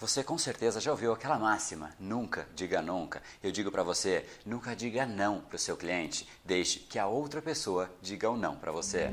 Você com certeza já ouviu aquela máxima: nunca diga nunca. Eu digo para você, nunca diga não para o seu cliente. Deixe que a outra pessoa diga o um não para você.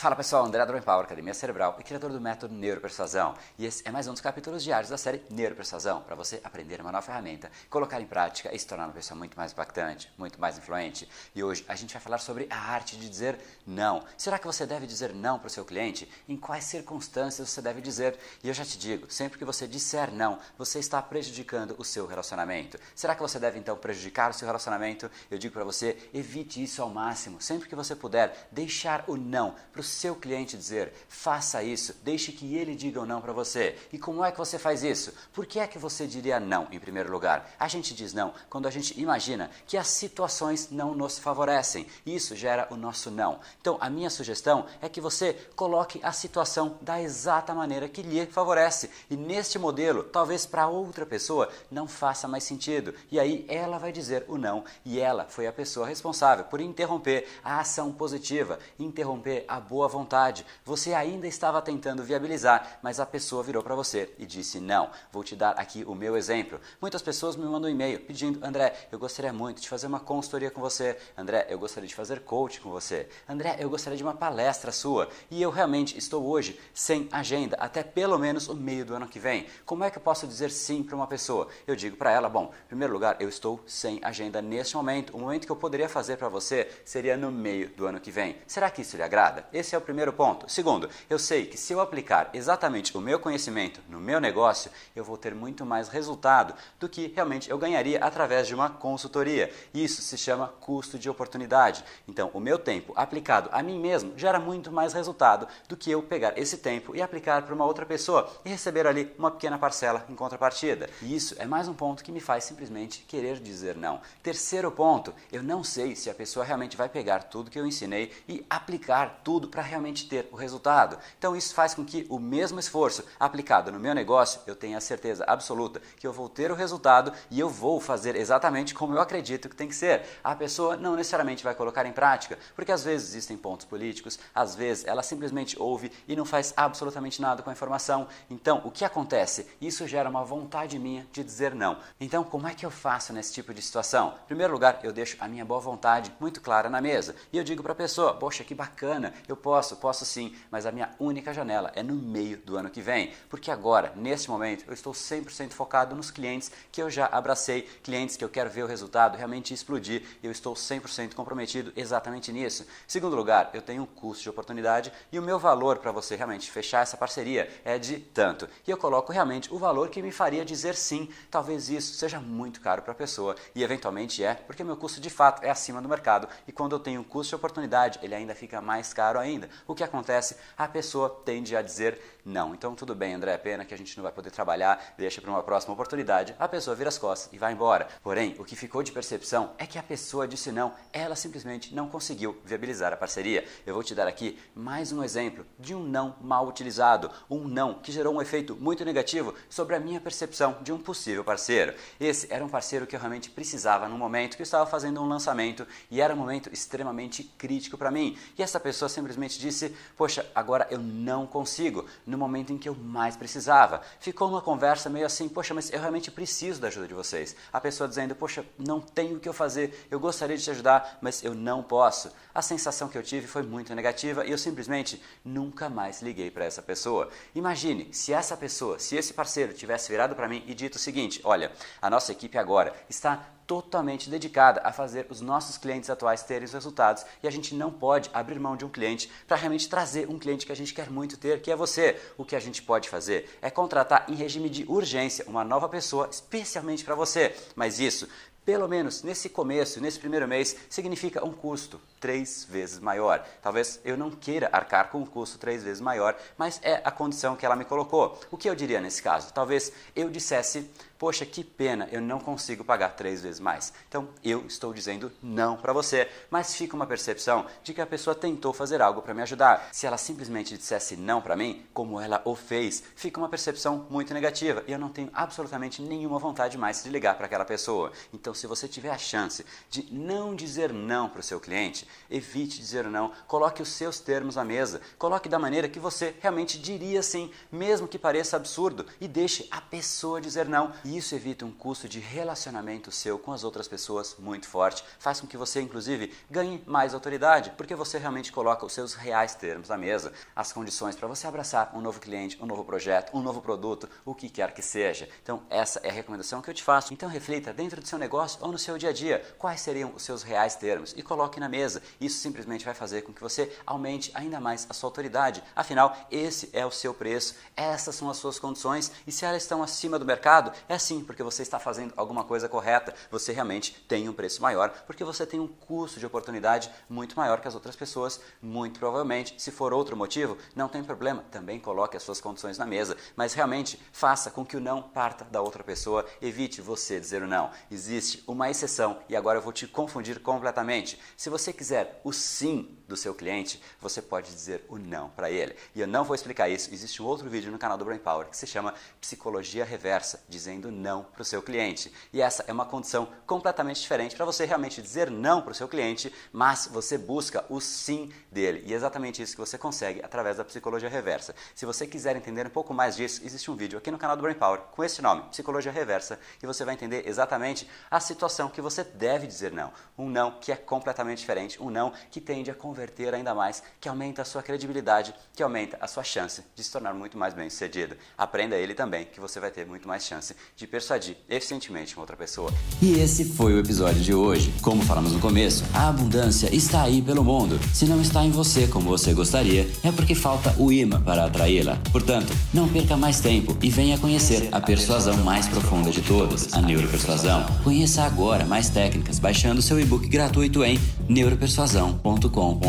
Fala pessoal, André Drone Power, Academia Cerebral e criador do método Neuropersuasão. E esse é mais um dos capítulos diários da série Neuropersuasão, para você aprender uma nova ferramenta, colocar em prática e se tornar uma pessoa muito mais impactante, muito mais influente. E hoje a gente vai falar sobre a arte de dizer não. Será que você deve dizer não para o seu cliente? Em quais circunstâncias você deve dizer? E eu já te digo, sempre que você disser não, você está prejudicando o seu relacionamento. Será que você deve então prejudicar o seu relacionamento? Eu digo para você, evite isso ao máximo. Sempre que você puder, deixar o não para o seu cliente dizer, faça isso, deixe que ele diga ou não para você. E como é que você faz isso? Por que é que você diria não em primeiro lugar? A gente diz não quando a gente imagina que as situações não nos favorecem. Isso gera o nosso não. Então, a minha sugestão é que você coloque a situação da exata maneira que lhe favorece. E neste modelo, talvez para outra pessoa não faça mais sentido. E aí ela vai dizer o não e ela foi a pessoa responsável por interromper a ação positiva, interromper a boa boa vontade. Você ainda estava tentando viabilizar, mas a pessoa virou para você e disse não. Vou te dar aqui o meu exemplo. Muitas pessoas me mandam um e-mail pedindo: André, eu gostaria muito de fazer uma consultoria com você. André, eu gostaria de fazer coaching com você. André, eu gostaria de uma palestra sua. E eu realmente estou hoje sem agenda, até pelo menos o meio do ano que vem. Como é que eu posso dizer sim para uma pessoa? Eu digo para ela: bom, em primeiro lugar, eu estou sem agenda neste momento. O momento que eu poderia fazer para você seria no meio do ano que vem. Será que isso lhe agrada? Esse esse é o primeiro ponto. Segundo, eu sei que se eu aplicar exatamente o meu conhecimento no meu negócio, eu vou ter muito mais resultado do que realmente eu ganharia através de uma consultoria. Isso se chama custo de oportunidade. Então, o meu tempo aplicado a mim mesmo gera muito mais resultado do que eu pegar esse tempo e aplicar para uma outra pessoa e receber ali uma pequena parcela em contrapartida. E isso é mais um ponto que me faz simplesmente querer dizer não. Terceiro ponto, eu não sei se a pessoa realmente vai pegar tudo que eu ensinei e aplicar tudo para para realmente ter o resultado. Então isso faz com que o mesmo esforço aplicado no meu negócio, eu tenha a certeza absoluta que eu vou ter o resultado e eu vou fazer exatamente como eu acredito que tem que ser. A pessoa não necessariamente vai colocar em prática, porque às vezes existem pontos políticos, às vezes ela simplesmente ouve e não faz absolutamente nada com a informação. Então, o que acontece? Isso gera uma vontade minha de dizer não. Então, como é que eu faço nesse tipo de situação? Em primeiro lugar, eu deixo a minha boa vontade muito clara na mesa e eu digo para a pessoa: "Poxa, que bacana, eu posso Posso, posso sim, mas a minha única janela é no meio do ano que vem, porque agora, neste momento, eu estou 100% focado nos clientes que eu já abracei, clientes que eu quero ver o resultado realmente explodir, eu estou 100% comprometido exatamente nisso. Segundo lugar, eu tenho um custo de oportunidade e o meu valor para você realmente fechar essa parceria é de tanto. E eu coloco realmente o valor que me faria dizer sim. Talvez isso seja muito caro para a pessoa e eventualmente é, porque meu custo de fato é acima do mercado e quando eu tenho um custo de oportunidade, ele ainda fica mais caro ainda ainda. O que acontece? A pessoa tende a dizer não. Então, tudo bem, André, é pena que a gente não vai poder trabalhar, deixa para uma próxima oportunidade. A pessoa vira as costas e vai embora. Porém, o que ficou de percepção é que a pessoa disse não, ela simplesmente não conseguiu viabilizar a parceria. Eu vou te dar aqui mais um exemplo de um não mal utilizado, um não que gerou um efeito muito negativo sobre a minha percepção de um possível parceiro. Esse era um parceiro que eu realmente precisava no momento que eu estava fazendo um lançamento e era um momento extremamente crítico para mim. E essa pessoa simplesmente simplesmente disse: Poxa, agora eu não consigo, no momento em que eu mais precisava. Ficou uma conversa meio assim: Poxa, mas eu realmente preciso da ajuda de vocês. A pessoa dizendo: Poxa, não tenho o que eu fazer, eu gostaria de te ajudar, mas eu não posso. A sensação que eu tive foi muito negativa e eu simplesmente nunca mais liguei para essa pessoa. Imagine se essa pessoa, se esse parceiro tivesse virado para mim e dito o seguinte: Olha, a nossa equipe agora está totalmente dedicada a fazer os nossos clientes atuais terem os resultados e a gente não pode abrir mão de um cliente para realmente trazer um cliente que a gente quer muito ter, que é você. O que a gente pode fazer é contratar em regime de urgência uma nova pessoa especialmente para você. Mas isso pelo menos nesse começo, nesse primeiro mês, significa um custo. Três vezes maior. Talvez eu não queira arcar com um custo três vezes maior, mas é a condição que ela me colocou. O que eu diria nesse caso? Talvez eu dissesse Poxa, que pena, eu não consigo pagar três vezes mais. Então eu estou dizendo não para você, mas fica uma percepção de que a pessoa tentou fazer algo para me ajudar. Se ela simplesmente dissesse não para mim, como ela o fez, fica uma percepção muito negativa e eu não tenho absolutamente nenhuma vontade mais de ligar para aquela pessoa. Então, se você tiver a chance de não dizer não para o seu cliente, evite dizer não, coloque os seus termos à mesa, coloque da maneira que você realmente diria sim, mesmo que pareça absurdo, e deixe a pessoa dizer não. E isso evita um custo de relacionamento seu com as outras pessoas muito forte, faz com que você, inclusive, ganhe mais autoridade, porque você realmente coloca os seus reais termos na mesa, as condições para você abraçar um novo cliente, um novo projeto, um novo produto, o que quer que seja. Então, essa é a recomendação que eu te faço. Então, reflita dentro do seu negócio ou no seu dia a dia quais seriam os seus reais termos e coloque na mesa. Isso simplesmente vai fazer com que você aumente ainda mais a sua autoridade. Afinal, esse é o seu preço, essas são as suas condições e se elas estão acima do mercado, é assim, porque você está fazendo alguma coisa correta, você realmente tem um preço maior, porque você tem um custo de oportunidade muito maior que as outras pessoas, muito provavelmente. Se for outro motivo, não tem problema, também coloque as suas condições na mesa, mas realmente faça com que o não parta da outra pessoa, evite você dizer o não. Existe uma exceção e agora eu vou te confundir completamente. Se você quiser o sim do seu cliente, você pode dizer o não para ele. E eu não vou explicar isso, existe um outro vídeo no canal do Brain Power que se chama Psicologia Reversa, dizendo não para o seu cliente. E essa é uma condição completamente diferente para você realmente dizer não para o seu cliente, mas você busca o sim dele. E é exatamente isso que você consegue através da psicologia reversa. Se você quiser entender um pouco mais disso, existe um vídeo aqui no canal do Brain Power com esse nome, Psicologia Reversa, e você vai entender exatamente a situação que você deve dizer não. Um não que é completamente diferente, um não que tende a converter ainda mais, que aumenta a sua credibilidade, que aumenta a sua chance de se tornar muito mais bem sucedido. Aprenda ele também, que você vai ter muito mais chance de persuadir eficientemente uma outra pessoa. E esse foi o episódio de hoje. Como falamos no começo, a abundância está aí pelo mundo. Se não está em você como você gostaria, é porque falta o imã para atraí-la. Portanto, não perca mais tempo e venha conhecer a persuasão mais profunda de todas, a neuropersuasão. Conheça agora mais técnicas baixando seu e-book gratuito em